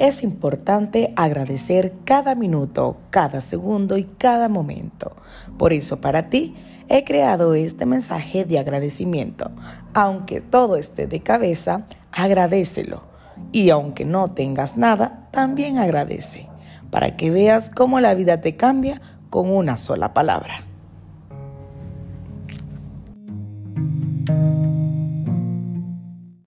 es importante agradecer cada minuto, cada segundo y cada momento. Por eso para ti he creado este mensaje de agradecimiento. Aunque todo esté de cabeza, agradecelo. Y aunque no tengas nada, también agradece, para que veas cómo la vida te cambia con una sola palabra.